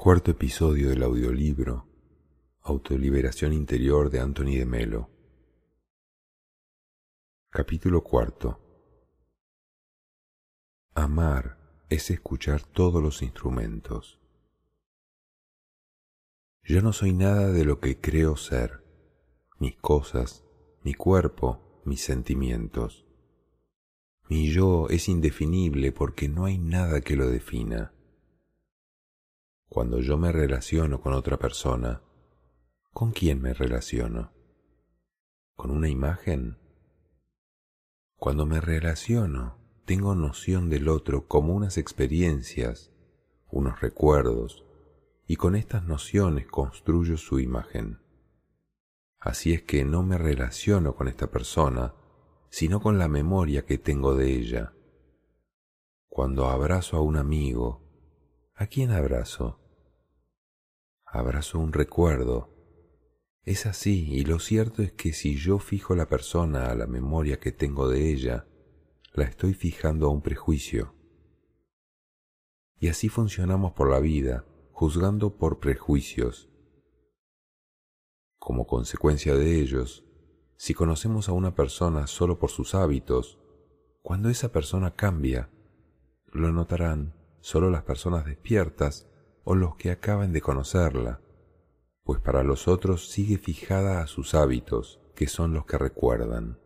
Cuarto episodio del audiolibro Autoliberación Interior de Anthony de Melo. Capítulo cuarto. Amar es escuchar todos los instrumentos. Yo no soy nada de lo que creo ser, mis cosas, mi cuerpo, mis sentimientos. Mi yo es indefinible porque no hay nada que lo defina. Cuando yo me relaciono con otra persona, ¿con quién me relaciono? ¿Con una imagen? Cuando me relaciono, tengo noción del otro como unas experiencias, unos recuerdos, y con estas nociones construyo su imagen. Así es que no me relaciono con esta persona, sino con la memoria que tengo de ella. Cuando abrazo a un amigo, ¿A quién abrazo? Abrazo un recuerdo. Es así, y lo cierto es que si yo fijo la persona a la memoria que tengo de ella, la estoy fijando a un prejuicio. Y así funcionamos por la vida, juzgando por prejuicios. Como consecuencia de ellos, si conocemos a una persona solo por sus hábitos, cuando esa persona cambia, lo notarán solo las personas despiertas o los que acaban de conocerla, pues para los otros sigue fijada a sus hábitos, que son los que recuerdan.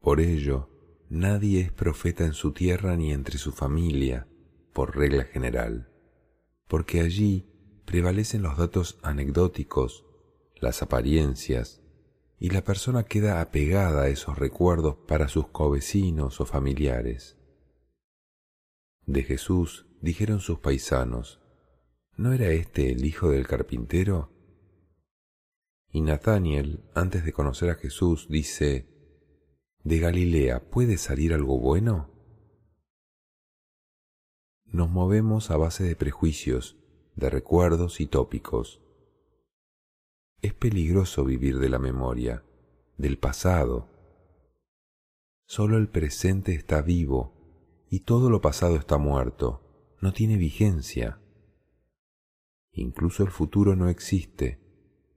Por ello, nadie es profeta en su tierra ni entre su familia, por regla general, porque allí prevalecen los datos anecdóticos, las apariencias, y la persona queda apegada a esos recuerdos para sus covecinos o familiares. De Jesús dijeron sus paisanos, ¿no era este el hijo del carpintero? Y Nathaniel, antes de conocer a Jesús, dice, ¿de Galilea puede salir algo bueno? Nos movemos a base de prejuicios, de recuerdos y tópicos. Es peligroso vivir de la memoria, del pasado. Solo el presente está vivo y todo lo pasado está muerto, no tiene vigencia. Incluso el futuro no existe,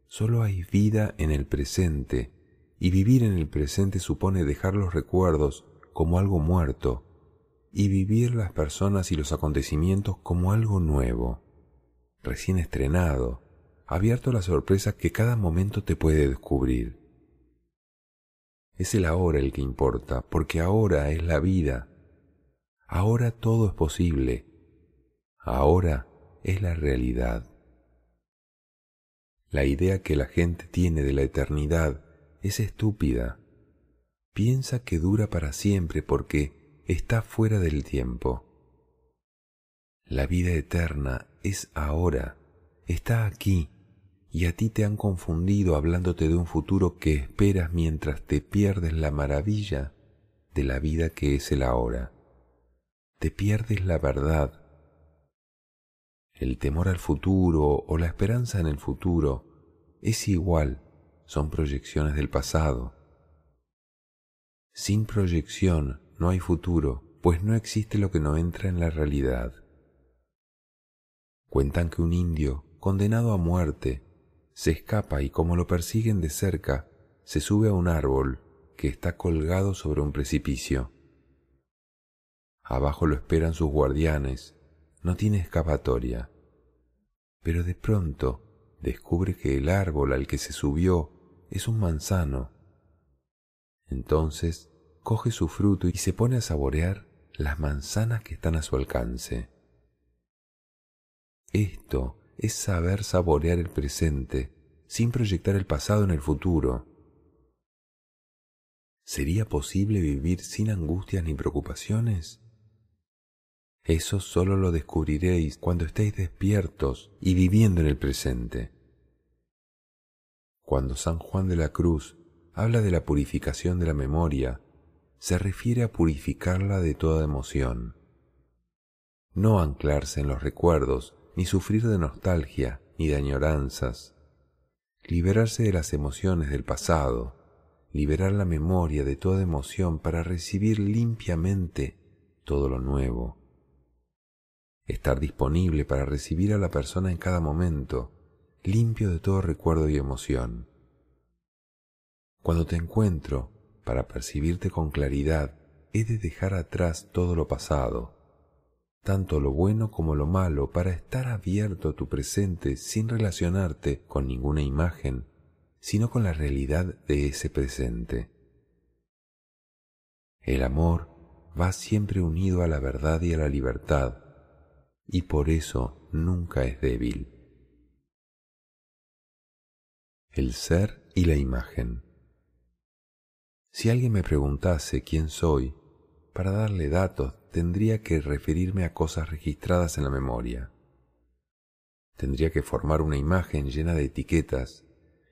solo hay vida en el presente, y vivir en el presente supone dejar los recuerdos como algo muerto, y vivir las personas y los acontecimientos como algo nuevo, recién estrenado, abierto a la sorpresa que cada momento te puede descubrir. Es el ahora el que importa, porque ahora es la vida, Ahora todo es posible. Ahora es la realidad. La idea que la gente tiene de la eternidad es estúpida. Piensa que dura para siempre porque está fuera del tiempo. La vida eterna es ahora, está aquí, y a ti te han confundido hablándote de un futuro que esperas mientras te pierdes la maravilla de la vida que es el ahora te pierdes la verdad. El temor al futuro o la esperanza en el futuro es igual, son proyecciones del pasado. Sin proyección no hay futuro, pues no existe lo que no entra en la realidad. Cuentan que un indio, condenado a muerte, se escapa y como lo persiguen de cerca, se sube a un árbol que está colgado sobre un precipicio. Abajo lo esperan sus guardianes. No tiene escapatoria. Pero de pronto descubre que el árbol al que se subió es un manzano. Entonces coge su fruto y se pone a saborear las manzanas que están a su alcance. Esto es saber saborear el presente sin proyectar el pasado en el futuro. ¿Sería posible vivir sin angustias ni preocupaciones? Eso solo lo descubriréis cuando estéis despiertos y viviendo en el presente. Cuando San Juan de la Cruz habla de la purificación de la memoria, se refiere a purificarla de toda emoción. No anclarse en los recuerdos, ni sufrir de nostalgia, ni de añoranzas. Liberarse de las emociones del pasado, liberar la memoria de toda emoción para recibir limpiamente todo lo nuevo estar disponible para recibir a la persona en cada momento, limpio de todo recuerdo y emoción. Cuando te encuentro, para percibirte con claridad, he de dejar atrás todo lo pasado, tanto lo bueno como lo malo, para estar abierto a tu presente sin relacionarte con ninguna imagen, sino con la realidad de ese presente. El amor va siempre unido a la verdad y a la libertad, y por eso nunca es débil. El ser y la imagen. Si alguien me preguntase quién soy, para darle datos tendría que referirme a cosas registradas en la memoria. Tendría que formar una imagen llena de etiquetas,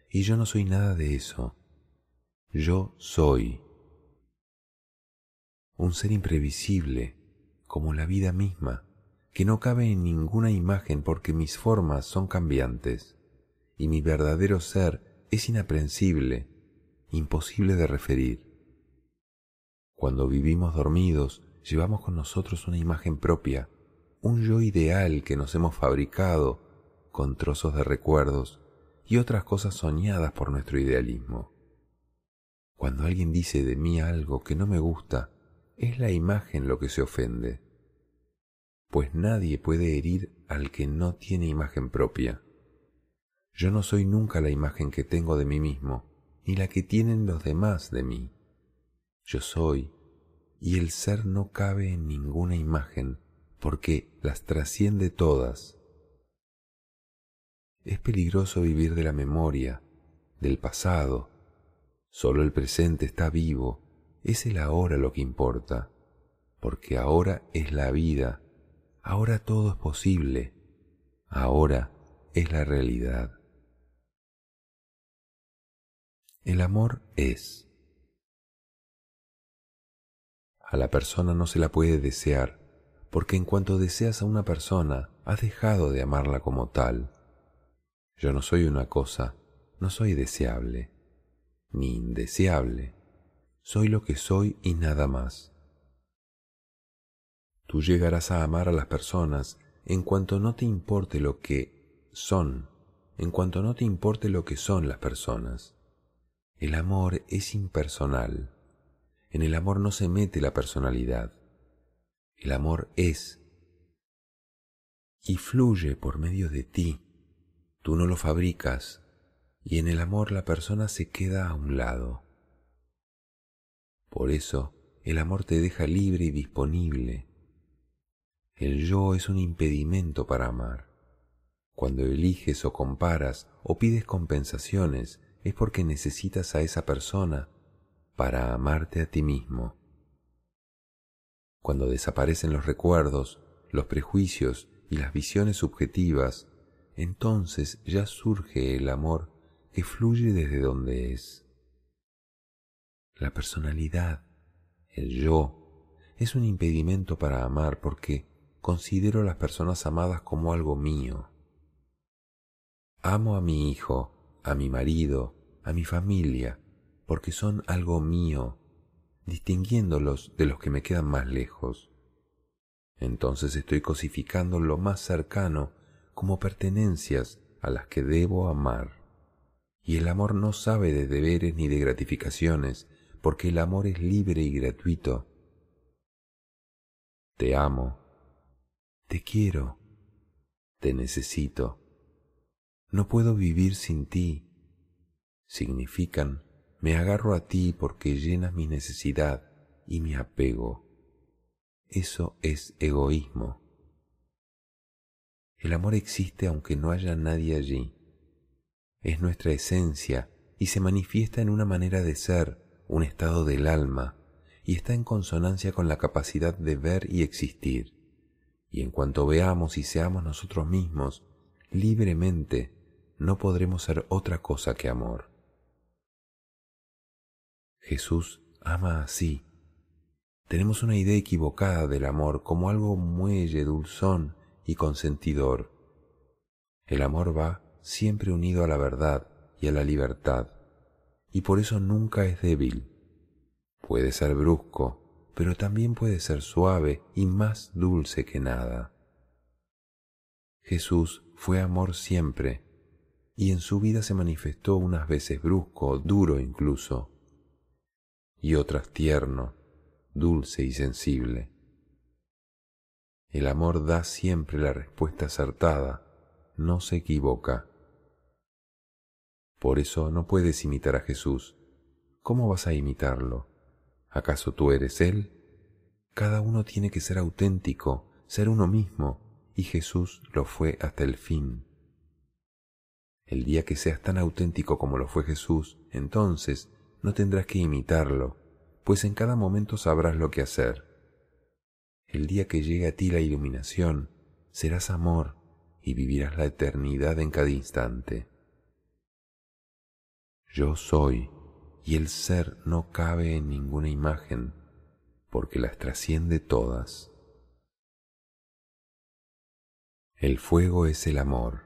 y yo no soy nada de eso. Yo soy un ser imprevisible, como la vida misma, que no cabe en ninguna imagen porque mis formas son cambiantes, y mi verdadero ser es inaprensible, imposible de referir. Cuando vivimos dormidos, llevamos con nosotros una imagen propia, un yo ideal que nos hemos fabricado con trozos de recuerdos y otras cosas soñadas por nuestro idealismo. Cuando alguien dice de mí algo que no me gusta, es la imagen lo que se ofende, pues nadie puede herir al que no tiene imagen propia. Yo no soy nunca la imagen que tengo de mí mismo, ni la que tienen los demás de mí. Yo soy, y el ser no cabe en ninguna imagen, porque las trasciende todas. Es peligroso vivir de la memoria, del pasado. Solo el presente está vivo es el ahora lo que importa, porque ahora es la vida, ahora todo es posible, ahora es la realidad. El amor es. A la persona no se la puede desear, porque en cuanto deseas a una persona, has dejado de amarla como tal. Yo no soy una cosa, no soy deseable, ni indeseable soy lo que soy y nada más. Tú llegarás a amar a las personas en cuanto no te importe lo que son, en cuanto no te importe lo que son las personas. El amor es impersonal. En el amor no se mete la personalidad. El amor es y fluye por medio de ti. Tú no lo fabricas y en el amor la persona se queda a un lado. Por eso el amor te deja libre y disponible. El yo es un impedimento para amar. Cuando eliges o comparas o pides compensaciones es porque necesitas a esa persona para amarte a ti mismo. Cuando desaparecen los recuerdos, los prejuicios y las visiones subjetivas, entonces ya surge el amor que fluye desde donde es. La personalidad, el yo, es un impedimento para amar porque considero a las personas amadas como algo mío. Amo a mi hijo, a mi marido, a mi familia, porque son algo mío, distinguiéndolos de los que me quedan más lejos. Entonces estoy cosificando lo más cercano como pertenencias a las que debo amar. Y el amor no sabe de deberes ni de gratificaciones, porque el amor es libre y gratuito. Te amo, te quiero, te necesito. No puedo vivir sin ti. Significan, me agarro a ti porque llenas mi necesidad y mi apego. Eso es egoísmo. El amor existe aunque no haya nadie allí. Es nuestra esencia y se manifiesta en una manera de ser, un estado del alma, y está en consonancia con la capacidad de ver y existir. Y en cuanto veamos y seamos nosotros mismos, libremente, no podremos ser otra cosa que amor. Jesús ama así. Tenemos una idea equivocada del amor como algo muelle, dulzón y consentidor. El amor va siempre unido a la verdad y a la libertad y por eso nunca es débil. Puede ser brusco, pero también puede ser suave y más dulce que nada. Jesús fue amor siempre, y en su vida se manifestó unas veces brusco, duro incluso, y otras tierno, dulce y sensible. El amor da siempre la respuesta acertada, no se equivoca. Por eso no puedes imitar a Jesús. ¿Cómo vas a imitarlo? ¿Acaso tú eres Él? Cada uno tiene que ser auténtico, ser uno mismo, y Jesús lo fue hasta el fin. El día que seas tan auténtico como lo fue Jesús, entonces no tendrás que imitarlo, pues en cada momento sabrás lo que hacer. El día que llegue a ti la iluminación, serás amor y vivirás la eternidad en cada instante. Yo soy, y el ser no cabe en ninguna imagen, porque las trasciende todas. El fuego es el amor.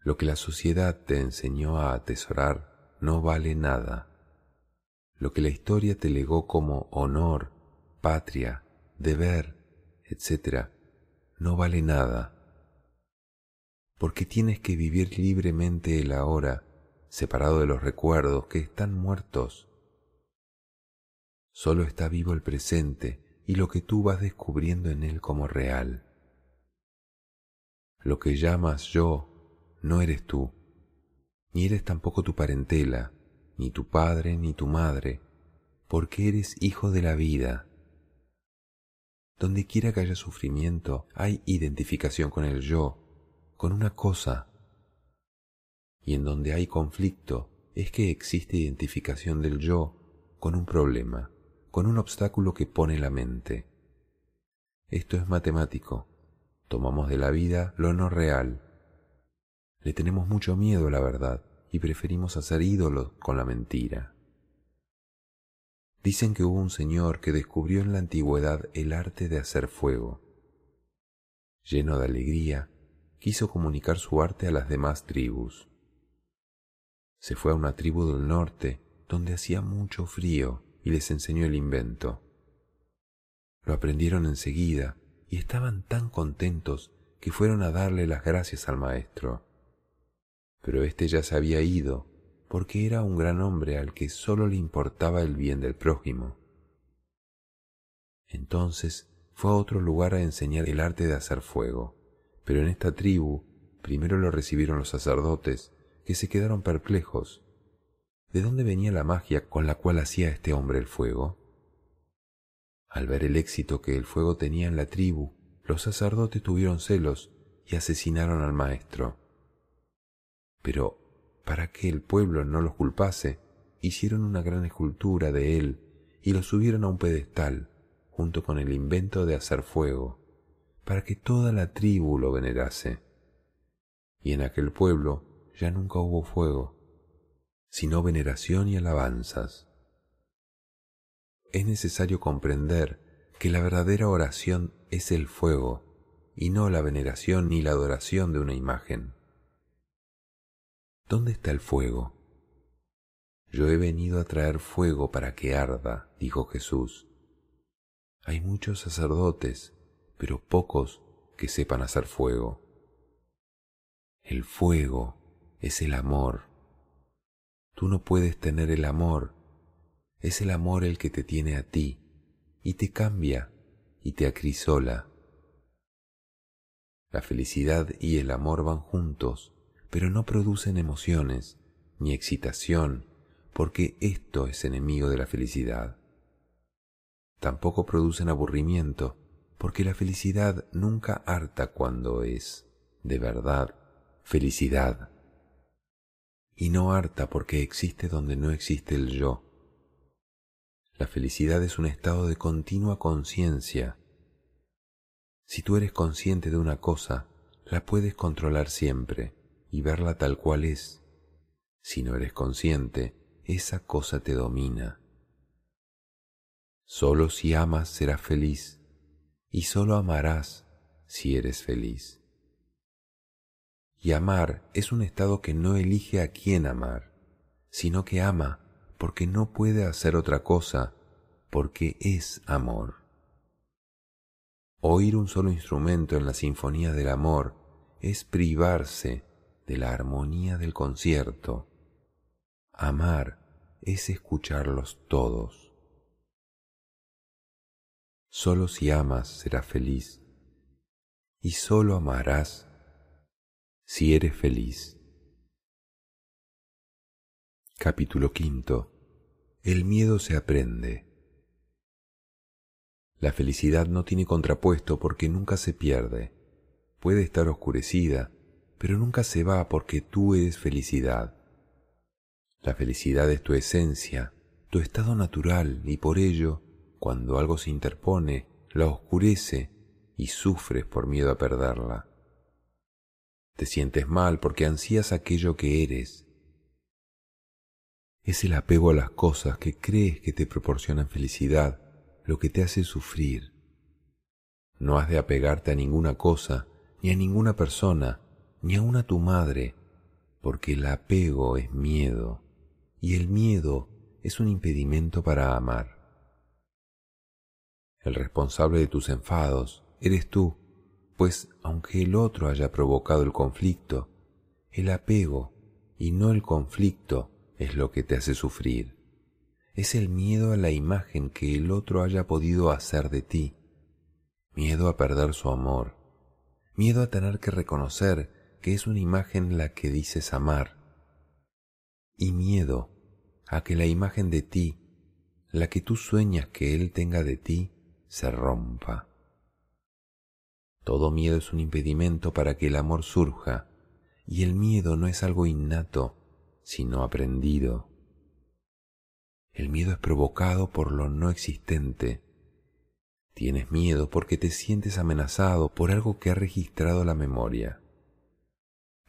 Lo que la sociedad te enseñó a atesorar no vale nada. Lo que la historia te legó como honor, patria, deber, etc., no vale nada. Porque tienes que vivir libremente el ahora, separado de los recuerdos que están muertos. Solo está vivo el presente y lo que tú vas descubriendo en él como real. Lo que llamas yo no eres tú, ni eres tampoco tu parentela, ni tu padre, ni tu madre, porque eres hijo de la vida. Donde quiera que haya sufrimiento, hay identificación con el yo, con una cosa. Y en donde hay conflicto, es que existe identificación del yo con un problema, con un obstáculo que pone la mente. Esto es matemático. Tomamos de la vida lo no real le tenemos mucho miedo a la verdad y preferimos hacer ídolos con la mentira. Dicen que hubo un señor que descubrió en la antigüedad el arte de hacer fuego. Lleno de alegría, quiso comunicar su arte a las demás tribus. Se fue a una tribu del norte donde hacía mucho frío y les enseñó el invento. Lo aprendieron enseguida y estaban tan contentos que fueron a darle las gracias al maestro pero éste ya se había ido, porque era un gran hombre al que sólo le importaba el bien del prójimo. Entonces fue a otro lugar a enseñar el arte de hacer fuego, pero en esta tribu primero lo recibieron los sacerdotes, que se quedaron perplejos. ¿De dónde venía la magia con la cual hacía este hombre el fuego? Al ver el éxito que el fuego tenía en la tribu, los sacerdotes tuvieron celos y asesinaron al maestro. Pero para que el pueblo no los culpase, hicieron una gran escultura de él y lo subieron a un pedestal, junto con el invento de hacer fuego, para que toda la tribu lo venerase. Y en aquel pueblo ya nunca hubo fuego, sino veneración y alabanzas. Es necesario comprender que la verdadera oración es el fuego, y no la veneración ni la adoración de una imagen. ¿Dónde está el fuego? Yo he venido a traer fuego para que arda, dijo Jesús. Hay muchos sacerdotes, pero pocos que sepan hacer fuego. El fuego es el amor. Tú no puedes tener el amor. Es el amor el que te tiene a ti y te cambia y te acrisola. La felicidad y el amor van juntos pero no producen emociones ni excitación, porque esto es enemigo de la felicidad. Tampoco producen aburrimiento, porque la felicidad nunca harta cuando es, de verdad, felicidad. Y no harta porque existe donde no existe el yo. La felicidad es un estado de continua conciencia. Si tú eres consciente de una cosa, la puedes controlar siempre y verla tal cual es. Si no eres consciente, esa cosa te domina. Solo si amas serás feliz y solo amarás si eres feliz. Y amar es un estado que no elige a quién amar, sino que ama porque no puede hacer otra cosa, porque es amor. Oír un solo instrumento en la sinfonía del amor es privarse de la armonía del concierto. Amar es escucharlos todos. Solo si amas serás feliz y solo amarás si eres feliz. Capítulo quinto. El miedo se aprende. La felicidad no tiene contrapuesto porque nunca se pierde. Puede estar oscurecida, pero nunca se va porque tú eres felicidad. La felicidad es tu esencia, tu estado natural, y por ello, cuando algo se interpone, la oscurece y sufres por miedo a perderla. Te sientes mal porque ansías aquello que eres. Es el apego a las cosas que crees que te proporcionan felicidad lo que te hace sufrir. No has de apegarte a ninguna cosa, ni a ninguna persona, ni aun a tu madre, porque el apego es miedo, y el miedo es un impedimento para amar. El responsable de tus enfados eres tú, pues aunque el otro haya provocado el conflicto, el apego y no el conflicto es lo que te hace sufrir. Es el miedo a la imagen que el otro haya podido hacer de ti, miedo a perder su amor, miedo a tener que reconocer que es una imagen la que dices amar, y miedo a que la imagen de ti, la que tú sueñas que él tenga de ti, se rompa. Todo miedo es un impedimento para que el amor surja, y el miedo no es algo innato, sino aprendido. El miedo es provocado por lo no existente. Tienes miedo porque te sientes amenazado por algo que ha registrado la memoria.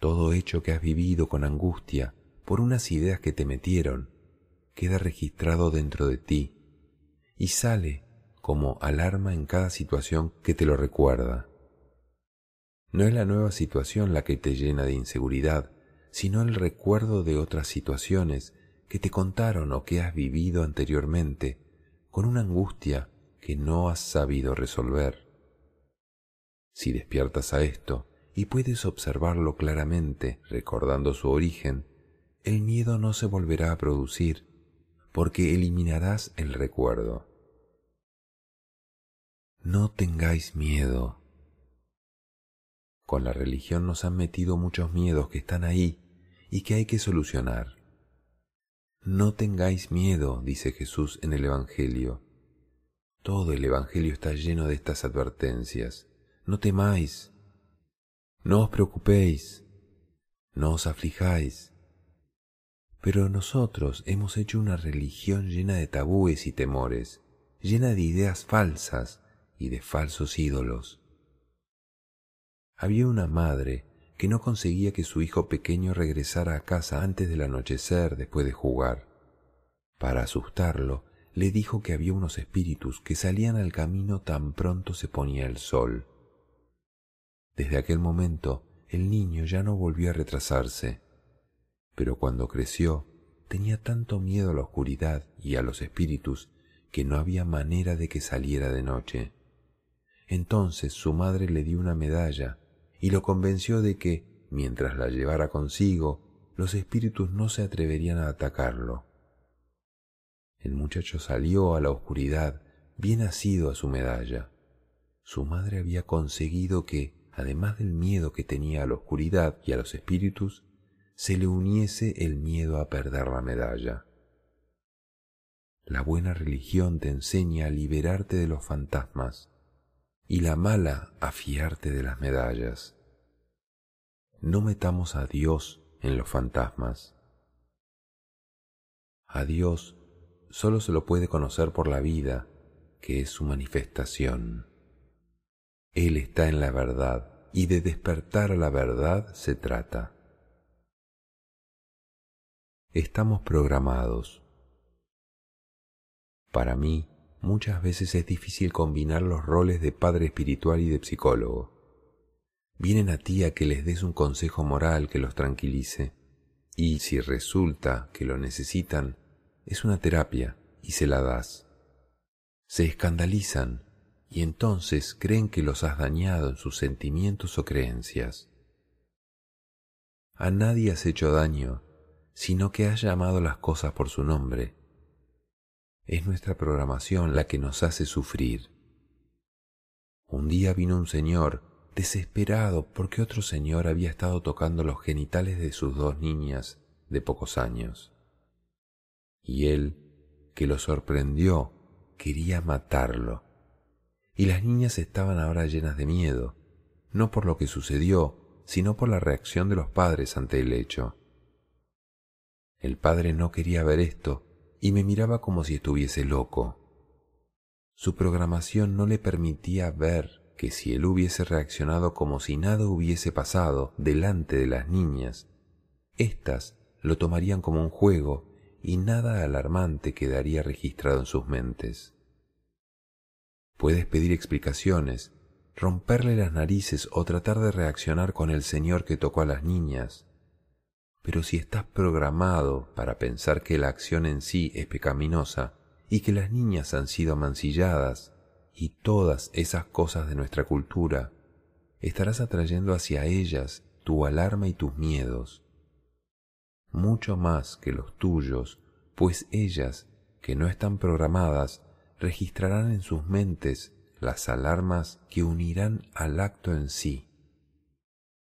Todo hecho que has vivido con angustia por unas ideas que te metieron queda registrado dentro de ti y sale como alarma en cada situación que te lo recuerda. No es la nueva situación la que te llena de inseguridad, sino el recuerdo de otras situaciones que te contaron o que has vivido anteriormente con una angustia que no has sabido resolver. Si despiertas a esto y puedes observarlo claramente, recordando su origen, el miedo no se volverá a producir, porque eliminarás el recuerdo. No tengáis miedo. Con la religión nos han metido muchos miedos que están ahí y que hay que solucionar. No tengáis miedo, dice Jesús en el Evangelio. Todo el Evangelio está lleno de estas advertencias. No temáis, no os preocupéis, no os aflijáis. Pero nosotros hemos hecho una religión llena de tabúes y temores, llena de ideas falsas y de falsos ídolos. Había una madre que no conseguía que su hijo pequeño regresara a casa antes del anochecer después de jugar. Para asustarlo, le dijo que había unos espíritus que salían al camino tan pronto se ponía el sol. Desde aquel momento el niño ya no volvió a retrasarse, pero cuando creció tenía tanto miedo a la oscuridad y a los espíritus que no había manera de que saliera de noche. Entonces su madre le dio una medalla y lo convenció de que, mientras la llevara consigo, los espíritus no se atreverían a atacarlo. El muchacho salió a la oscuridad bien asido a su medalla. Su madre había conseguido que, además del miedo que tenía a la oscuridad y a los espíritus, se le uniese el miedo a perder la medalla. La buena religión te enseña a liberarte de los fantasmas, y la mala a fiarte de las medallas. No metamos a Dios en los fantasmas. A Dios solo se lo puede conocer por la vida, que es su manifestación. Él está en la verdad y de despertar a la verdad se trata. Estamos programados. Para mí, muchas veces es difícil combinar los roles de padre espiritual y de psicólogo. Vienen a ti a que les des un consejo moral que los tranquilice, y si resulta que lo necesitan, es una terapia y se la das. Se escandalizan y entonces creen que los has dañado en sus sentimientos o creencias. A nadie has hecho daño, sino que has llamado las cosas por su nombre. Es nuestra programación la que nos hace sufrir. Un día vino un señor desesperado porque otro señor había estado tocando los genitales de sus dos niñas de pocos años. Y él, que lo sorprendió, quería matarlo y las niñas estaban ahora llenas de miedo, no por lo que sucedió, sino por la reacción de los padres ante el hecho. El padre no quería ver esto y me miraba como si estuviese loco. Su programación no le permitía ver que si él hubiese reaccionado como si nada hubiese pasado delante de las niñas, éstas lo tomarían como un juego y nada alarmante quedaría registrado en sus mentes. Puedes pedir explicaciones, romperle las narices o tratar de reaccionar con el Señor que tocó a las niñas. Pero si estás programado para pensar que la acción en sí es pecaminosa y que las niñas han sido mancilladas y todas esas cosas de nuestra cultura, estarás atrayendo hacia ellas tu alarma y tus miedos, mucho más que los tuyos, pues ellas, que no están programadas, registrarán en sus mentes las alarmas que unirán al acto en sí.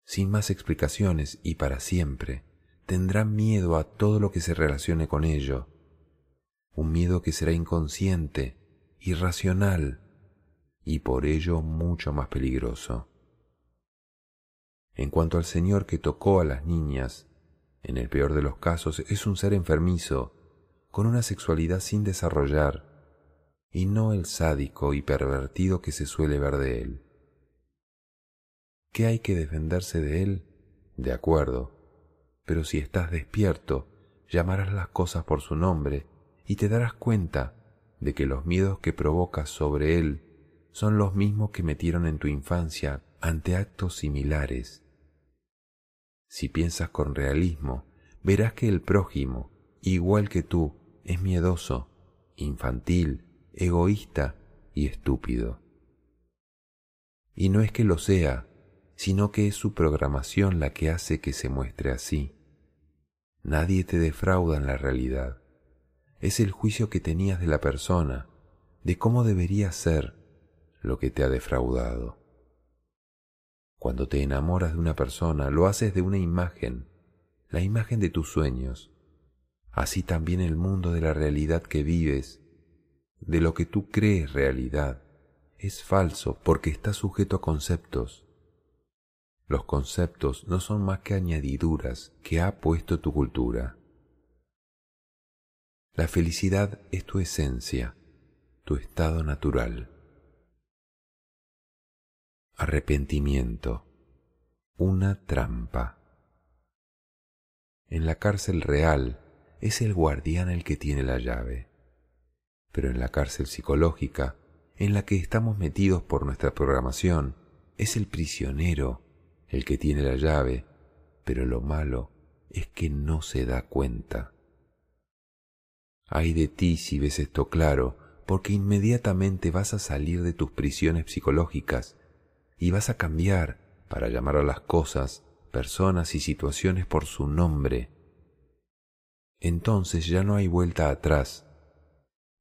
Sin más explicaciones y para siempre, tendrán miedo a todo lo que se relacione con ello, un miedo que será inconsciente, irracional y por ello mucho más peligroso. En cuanto al Señor que tocó a las niñas, en el peor de los casos es un ser enfermizo, con una sexualidad sin desarrollar, y no el sádico y pervertido que se suele ver de él. ¿Qué hay que defenderse de él? De acuerdo, pero si estás despierto, llamarás las cosas por su nombre y te darás cuenta de que los miedos que provocas sobre él son los mismos que metieron en tu infancia ante actos similares. Si piensas con realismo, verás que el prójimo, igual que tú, es miedoso, infantil, egoísta y estúpido. Y no es que lo sea, sino que es su programación la que hace que se muestre así. Nadie te defrauda en la realidad. Es el juicio que tenías de la persona, de cómo debería ser lo que te ha defraudado. Cuando te enamoras de una persona, lo haces de una imagen, la imagen de tus sueños. Así también el mundo de la realidad que vives de lo que tú crees realidad es falso porque está sujeto a conceptos. Los conceptos no son más que añadiduras que ha puesto tu cultura. La felicidad es tu esencia, tu estado natural. Arrepentimiento, una trampa. En la cárcel real es el guardián el que tiene la llave pero en la cárcel psicológica, en la que estamos metidos por nuestra programación, es el prisionero el que tiene la llave, pero lo malo es que no se da cuenta. Ay de ti si ves esto claro, porque inmediatamente vas a salir de tus prisiones psicológicas y vas a cambiar para llamar a las cosas, personas y situaciones por su nombre. Entonces ya no hay vuelta atrás,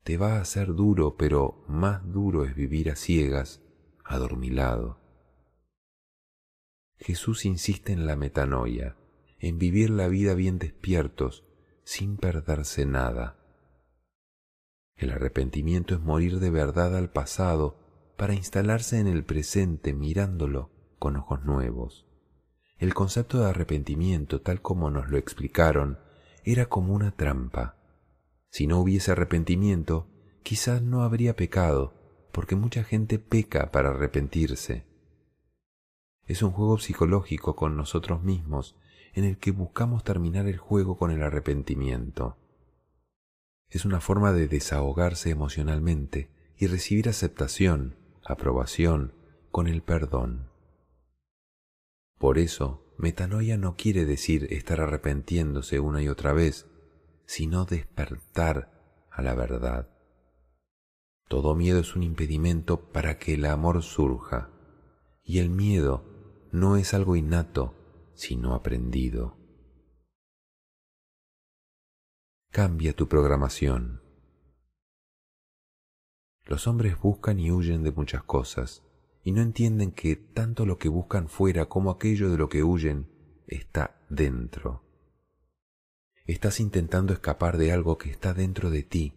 te va a hacer duro, pero más duro es vivir a ciegas, adormilado. Jesús insiste en la metanoia, en vivir la vida bien despiertos, sin perderse nada. El arrepentimiento es morir de verdad al pasado para instalarse en el presente mirándolo con ojos nuevos. El concepto de arrepentimiento, tal como nos lo explicaron, era como una trampa. Si no hubiese arrepentimiento, quizás no habría pecado, porque mucha gente peca para arrepentirse. Es un juego psicológico con nosotros mismos en el que buscamos terminar el juego con el arrepentimiento. Es una forma de desahogarse emocionalmente y recibir aceptación, aprobación, con el perdón. Por eso, metanoia no quiere decir estar arrepentiéndose una y otra vez, sino despertar a la verdad. Todo miedo es un impedimento para que el amor surja, y el miedo no es algo innato, sino aprendido. Cambia tu programación. Los hombres buscan y huyen de muchas cosas, y no entienden que tanto lo que buscan fuera como aquello de lo que huyen está dentro. Estás intentando escapar de algo que está dentro de ti,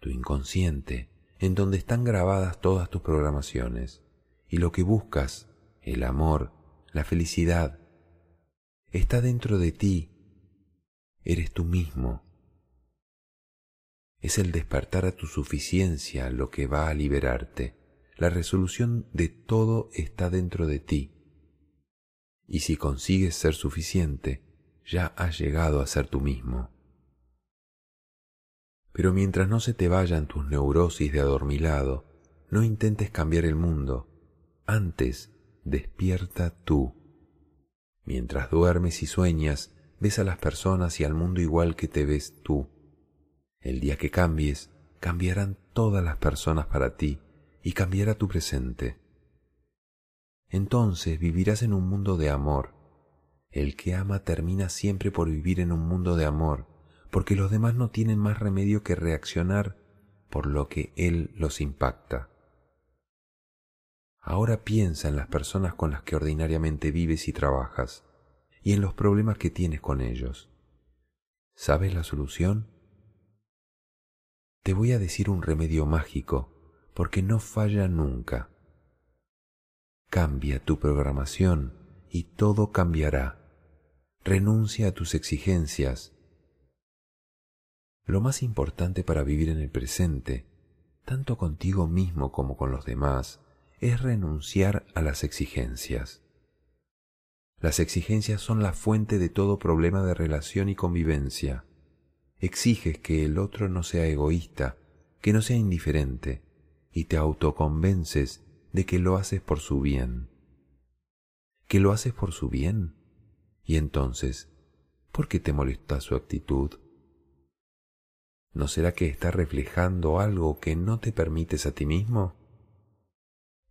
tu inconsciente, en donde están grabadas todas tus programaciones, y lo que buscas, el amor, la felicidad, está dentro de ti, eres tú mismo. Es el despertar a tu suficiencia lo que va a liberarte. La resolución de todo está dentro de ti. Y si consigues ser suficiente, ya has llegado a ser tú mismo. Pero mientras no se te vayan tus neurosis de adormilado, no intentes cambiar el mundo. Antes, despierta tú. Mientras duermes y sueñas, ves a las personas y al mundo igual que te ves tú. El día que cambies, cambiarán todas las personas para ti y cambiará tu presente. Entonces vivirás en un mundo de amor. El que ama termina siempre por vivir en un mundo de amor porque los demás no tienen más remedio que reaccionar por lo que Él los impacta. Ahora piensa en las personas con las que ordinariamente vives y trabajas, y en los problemas que tienes con ellos. ¿Sabes la solución? Te voy a decir un remedio mágico, porque no falla nunca. Cambia tu programación y todo cambiará. Renuncia a tus exigencias lo más importante para vivir en el presente, tanto contigo mismo como con los demás, es renunciar a las exigencias. Las exigencias son la fuente de todo problema de relación y convivencia. Exiges que el otro no sea egoísta, que no sea indiferente, y te autoconvences de que lo haces por su bien. ¿Que lo haces por su bien? Y entonces, ¿por qué te molesta su actitud? ¿No será que está reflejando algo que no te permites a ti mismo?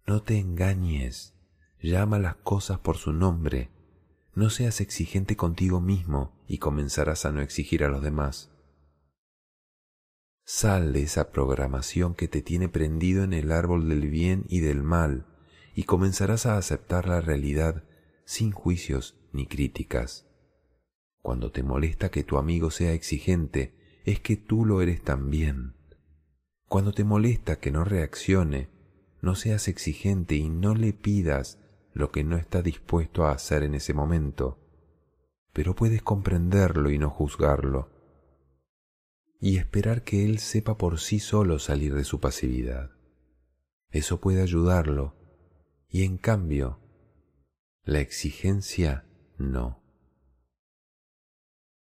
No te engañes, llama las cosas por su nombre, no seas exigente contigo mismo y comenzarás a no exigir a los demás. Sal de esa programación que te tiene prendido en el árbol del bien y del mal y comenzarás a aceptar la realidad sin juicios ni críticas. Cuando te molesta que tu amigo sea exigente, es que tú lo eres también. Cuando te molesta que no reaccione, no seas exigente y no le pidas lo que no está dispuesto a hacer en ese momento, pero puedes comprenderlo y no juzgarlo, y esperar que él sepa por sí solo salir de su pasividad. Eso puede ayudarlo, y en cambio, la exigencia no.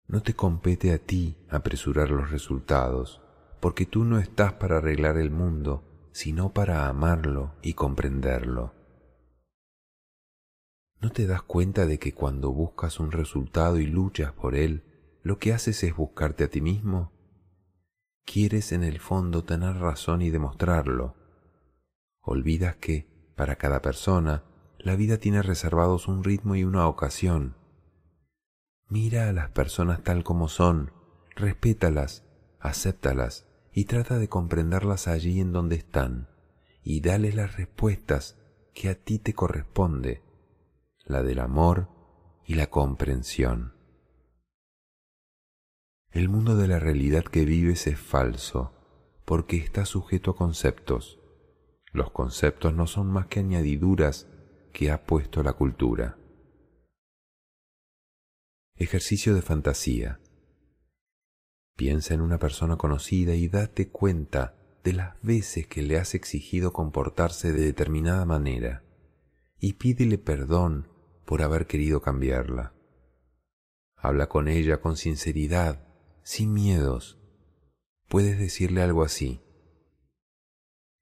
No te compete a ti apresurar los resultados, porque tú no estás para arreglar el mundo, sino para amarlo y comprenderlo. ¿No te das cuenta de que cuando buscas un resultado y luchas por él, lo que haces es buscarte a ti mismo? Quieres en el fondo tener razón y demostrarlo. Olvidas que, para cada persona, la vida tiene reservados un ritmo y una ocasión, Mira a las personas tal como son, respétalas, acéptalas y trata de comprenderlas allí en donde están y dale las respuestas que a ti te corresponde, la del amor y la comprensión. El mundo de la realidad que vives es falso porque está sujeto a conceptos. Los conceptos no son más que añadiduras que ha puesto la cultura. Ejercicio de fantasía. Piensa en una persona conocida y date cuenta de las veces que le has exigido comportarse de determinada manera y pídele perdón por haber querido cambiarla. Habla con ella con sinceridad, sin miedos. Puedes decirle algo así.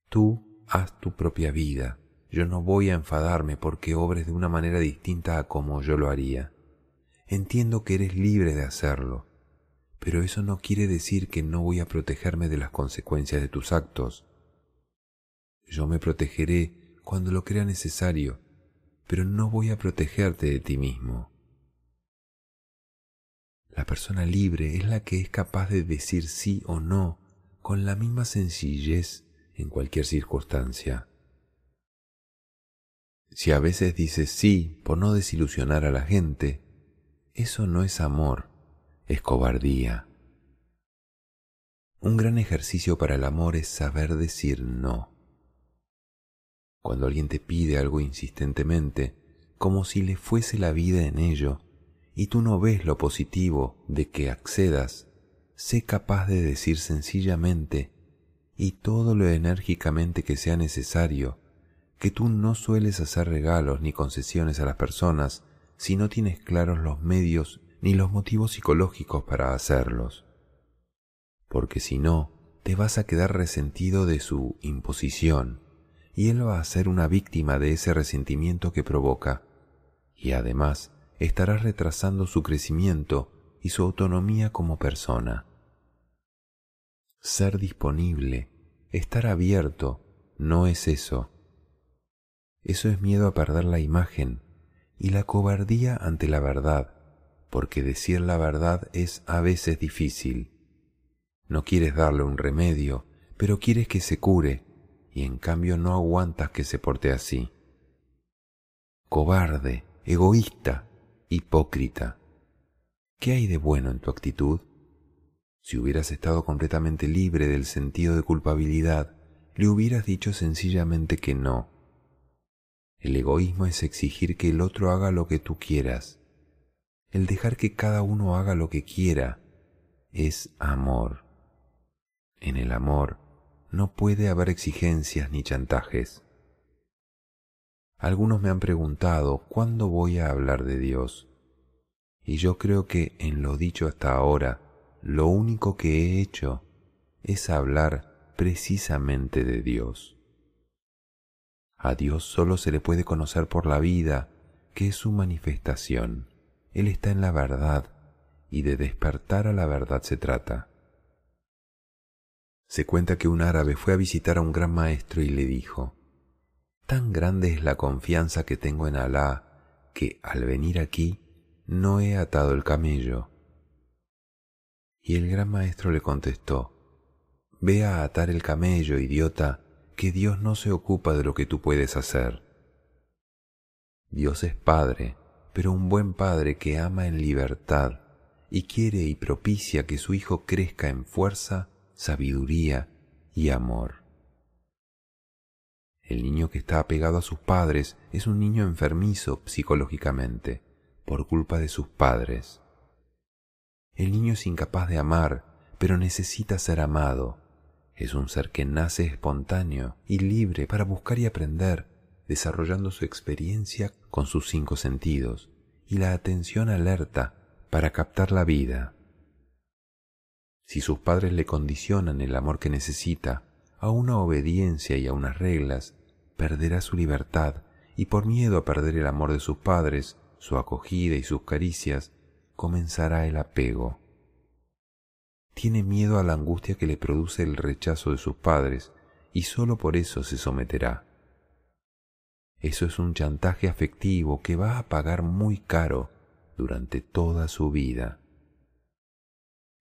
Tú haz tu propia vida. Yo no voy a enfadarme porque obres de una manera distinta a como yo lo haría. Entiendo que eres libre de hacerlo, pero eso no quiere decir que no voy a protegerme de las consecuencias de tus actos. Yo me protegeré cuando lo crea necesario, pero no voy a protegerte de ti mismo. La persona libre es la que es capaz de decir sí o no con la misma sencillez en cualquier circunstancia. Si a veces dices sí por no desilusionar a la gente, eso no es amor, es cobardía. Un gran ejercicio para el amor es saber decir no. Cuando alguien te pide algo insistentemente, como si le fuese la vida en ello, y tú no ves lo positivo de que accedas, sé capaz de decir sencillamente y todo lo enérgicamente que sea necesario, que tú no sueles hacer regalos ni concesiones a las personas si no tienes claros los medios ni los motivos psicológicos para hacerlos. Porque si no, te vas a quedar resentido de su imposición, y él va a ser una víctima de ese resentimiento que provoca, y además estarás retrasando su crecimiento y su autonomía como persona. Ser disponible, estar abierto, no es eso. Eso es miedo a perder la imagen y la cobardía ante la verdad, porque decir la verdad es a veces difícil. No quieres darle un remedio, pero quieres que se cure, y en cambio no aguantas que se porte así. Cobarde, egoísta, hipócrita. ¿Qué hay de bueno en tu actitud? Si hubieras estado completamente libre del sentido de culpabilidad, le hubieras dicho sencillamente que no. El egoísmo es exigir que el otro haga lo que tú quieras. El dejar que cada uno haga lo que quiera es amor. En el amor no puede haber exigencias ni chantajes. Algunos me han preguntado cuándo voy a hablar de Dios. Y yo creo que en lo dicho hasta ahora, lo único que he hecho es hablar precisamente de Dios. A Dios solo se le puede conocer por la vida, que es su manifestación. Él está en la verdad, y de despertar a la verdad se trata. Se cuenta que un árabe fue a visitar a un gran maestro y le dijo, Tan grande es la confianza que tengo en Alá que al venir aquí no he atado el camello. Y el gran maestro le contestó, Ve a atar el camello, idiota, que Dios no se ocupa de lo que tú puedes hacer. Dios es Padre, pero un buen Padre que ama en libertad y quiere y propicia que su Hijo crezca en fuerza, sabiduría y amor. El niño que está apegado a sus padres es un niño enfermizo psicológicamente por culpa de sus padres. El niño es incapaz de amar, pero necesita ser amado. Es un ser que nace espontáneo y libre para buscar y aprender, desarrollando su experiencia con sus cinco sentidos y la atención alerta para captar la vida. Si sus padres le condicionan el amor que necesita, a una obediencia y a unas reglas, perderá su libertad y por miedo a perder el amor de sus padres, su acogida y sus caricias, comenzará el apego. Tiene miedo a la angustia que le produce el rechazo de sus padres y sólo por eso se someterá. Eso es un chantaje afectivo que va a pagar muy caro durante toda su vida.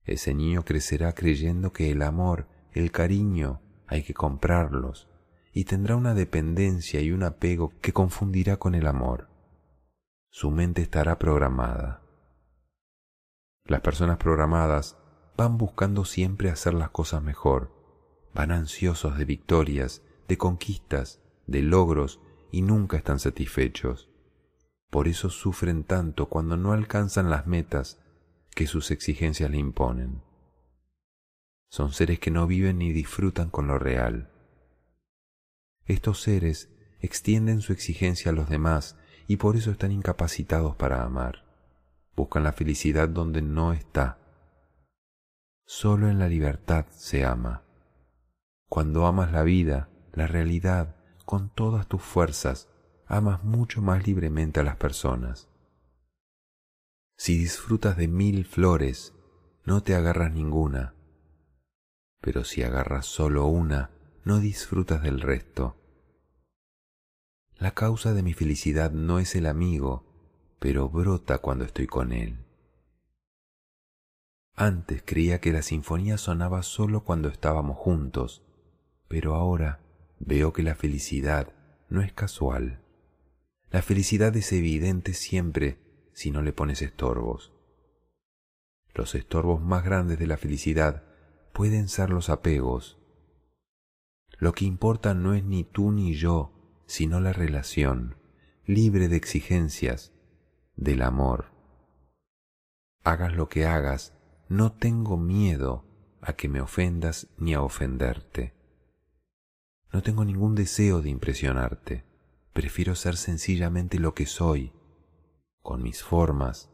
Ese niño crecerá creyendo que el amor, el cariño, hay que comprarlos, y tendrá una dependencia y un apego que confundirá con el amor. Su mente estará programada. Las personas programadas van buscando siempre hacer las cosas mejor, van ansiosos de victorias, de conquistas, de logros y nunca están satisfechos. Por eso sufren tanto cuando no alcanzan las metas que sus exigencias le imponen. Son seres que no viven ni disfrutan con lo real. Estos seres extienden su exigencia a los demás y por eso están incapacitados para amar. Buscan la felicidad donde no está. Solo en la libertad se ama. Cuando amas la vida, la realidad, con todas tus fuerzas, amas mucho más libremente a las personas. Si disfrutas de mil flores, no te agarras ninguna, pero si agarras solo una, no disfrutas del resto. La causa de mi felicidad no es el amigo, pero brota cuando estoy con él. Antes creía que la sinfonía sonaba solo cuando estábamos juntos, pero ahora veo que la felicidad no es casual. La felicidad es evidente siempre si no le pones estorbos. Los estorbos más grandes de la felicidad pueden ser los apegos. Lo que importa no es ni tú ni yo, sino la relación, libre de exigencias, del amor. Hagas lo que hagas, no tengo miedo a que me ofendas ni a ofenderte. No tengo ningún deseo de impresionarte. Prefiero ser sencillamente lo que soy, con mis formas,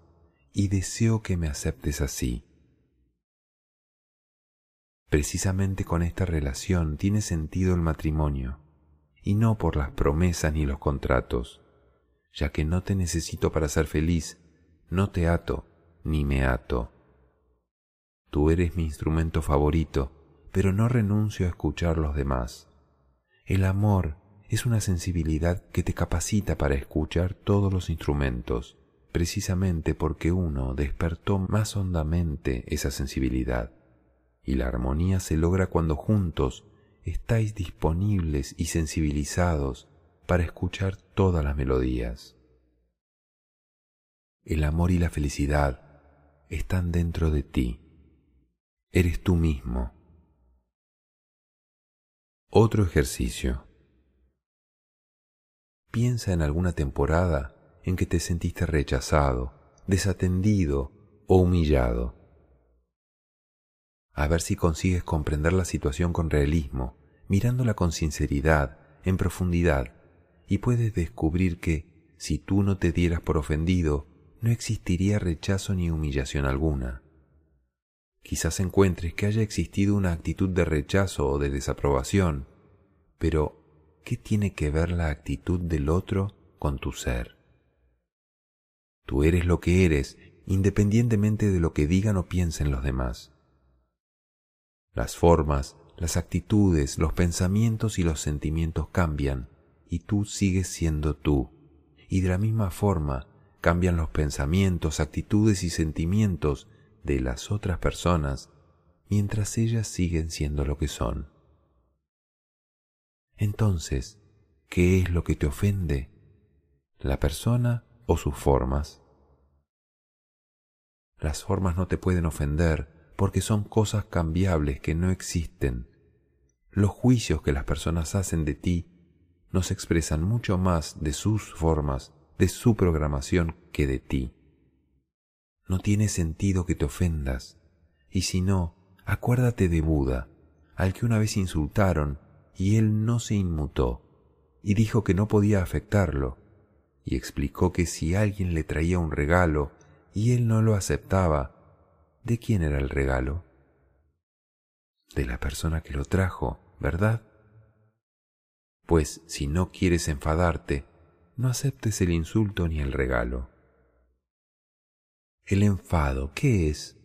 y deseo que me aceptes así. Precisamente con esta relación tiene sentido el matrimonio, y no por las promesas ni los contratos, ya que no te necesito para ser feliz, no te ato ni me ato Tú eres mi instrumento favorito, pero no renuncio a escuchar los demás. El amor es una sensibilidad que te capacita para escuchar todos los instrumentos, precisamente porque uno despertó más hondamente esa sensibilidad. Y la armonía se logra cuando juntos estáis disponibles y sensibilizados para escuchar todas las melodías. El amor y la felicidad están dentro de ti eres tú mismo. Otro ejercicio. Piensa en alguna temporada en que te sentiste rechazado, desatendido o humillado. A ver si consigues comprender la situación con realismo, mirándola con sinceridad, en profundidad, y puedes descubrir que, si tú no te dieras por ofendido, no existiría rechazo ni humillación alguna. Quizás encuentres que haya existido una actitud de rechazo o de desaprobación, pero ¿qué tiene que ver la actitud del otro con tu ser? Tú eres lo que eres, independientemente de lo que digan o piensen los demás. Las formas, las actitudes, los pensamientos y los sentimientos cambian, y tú sigues siendo tú. Y de la misma forma cambian los pensamientos, actitudes y sentimientos de las otras personas mientras ellas siguen siendo lo que son. Entonces, ¿qué es lo que te ofende? ¿La persona o sus formas? Las formas no te pueden ofender porque son cosas cambiables que no existen. Los juicios que las personas hacen de ti nos expresan mucho más de sus formas, de su programación que de ti. No tiene sentido que te ofendas. Y si no, acuérdate de Buda, al que una vez insultaron y él no se inmutó, y dijo que no podía afectarlo, y explicó que si alguien le traía un regalo y él no lo aceptaba, ¿de quién era el regalo? De la persona que lo trajo, ¿verdad? Pues si no quieres enfadarte, no aceptes el insulto ni el regalo. El enfado, ¿qué es?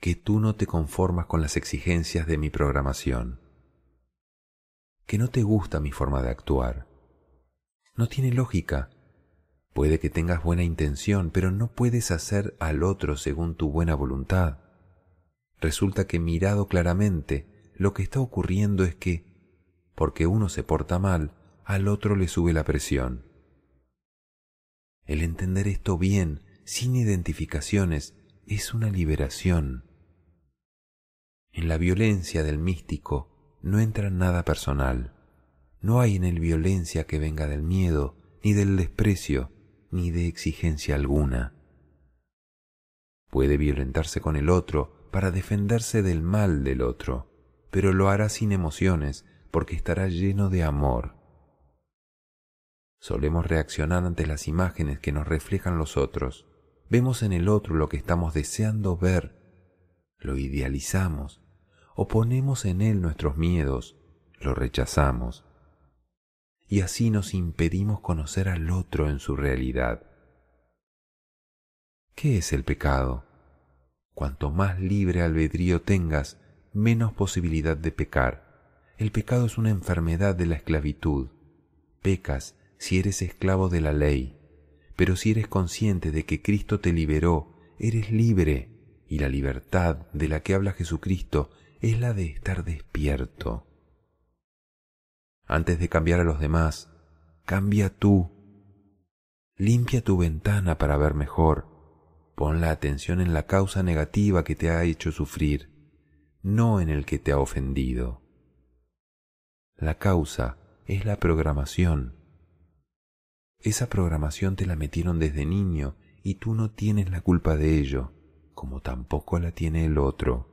Que tú no te conformas con las exigencias de mi programación, que no te gusta mi forma de actuar. No tiene lógica. Puede que tengas buena intención, pero no puedes hacer al otro según tu buena voluntad. Resulta que mirado claramente, lo que está ocurriendo es que, porque uno se porta mal, al otro le sube la presión. El entender esto bien sin identificaciones, es una liberación. En la violencia del místico no entra nada personal. No hay en él violencia que venga del miedo, ni del desprecio, ni de exigencia alguna. Puede violentarse con el otro para defenderse del mal del otro, pero lo hará sin emociones porque estará lleno de amor. Solemos reaccionar ante las imágenes que nos reflejan los otros, Vemos en el otro lo que estamos deseando ver, lo idealizamos o ponemos en él nuestros miedos, lo rechazamos. Y así nos impedimos conocer al otro en su realidad. ¿Qué es el pecado? Cuanto más libre albedrío tengas, menos posibilidad de pecar. El pecado es una enfermedad de la esclavitud. Pecas si eres esclavo de la ley, pero si eres consciente de que Cristo te liberó, eres libre, y la libertad de la que habla Jesucristo es la de estar despierto. Antes de cambiar a los demás, cambia tú. Limpia tu ventana para ver mejor. Pon la atención en la causa negativa que te ha hecho sufrir, no en el que te ha ofendido. La causa es la programación. Esa programación te la metieron desde niño y tú no tienes la culpa de ello, como tampoco la tiene el otro.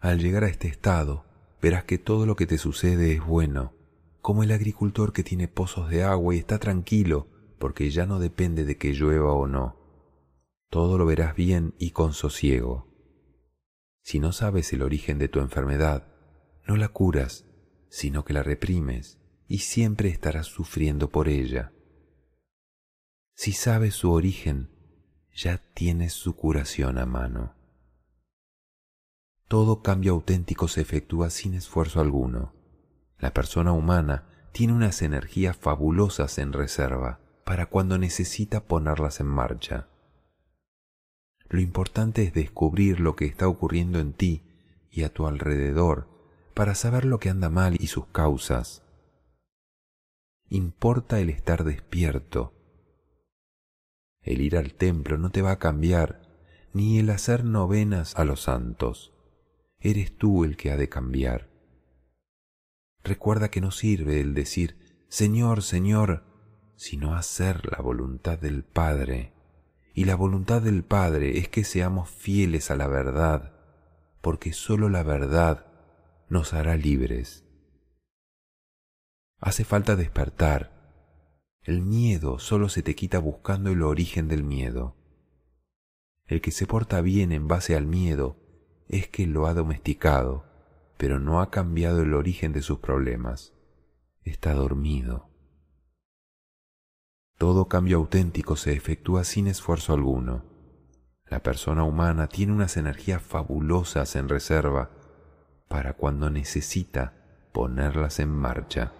Al llegar a este estado, verás que todo lo que te sucede es bueno, como el agricultor que tiene pozos de agua y está tranquilo porque ya no depende de que llueva o no. Todo lo verás bien y con sosiego. Si no sabes el origen de tu enfermedad, no la curas, sino que la reprimes y siempre estarás sufriendo por ella. Si sabes su origen, ya tienes su curación a mano. Todo cambio auténtico se efectúa sin esfuerzo alguno. La persona humana tiene unas energías fabulosas en reserva para cuando necesita ponerlas en marcha. Lo importante es descubrir lo que está ocurriendo en ti y a tu alrededor para saber lo que anda mal y sus causas. Importa el estar despierto. El ir al templo no te va a cambiar, ni el hacer novenas a los santos eres tú el que ha de cambiar. Recuerda que no sirve el decir, Señor, Señor, sino hacer la voluntad del Padre. Y la voluntad del Padre es que seamos fieles a la verdad, porque sólo la verdad nos hará libres. Hace falta despertar. El miedo solo se te quita buscando el origen del miedo. El que se porta bien en base al miedo es que lo ha domesticado, pero no ha cambiado el origen de sus problemas. Está dormido. Todo cambio auténtico se efectúa sin esfuerzo alguno. La persona humana tiene unas energías fabulosas en reserva para cuando necesita ponerlas en marcha.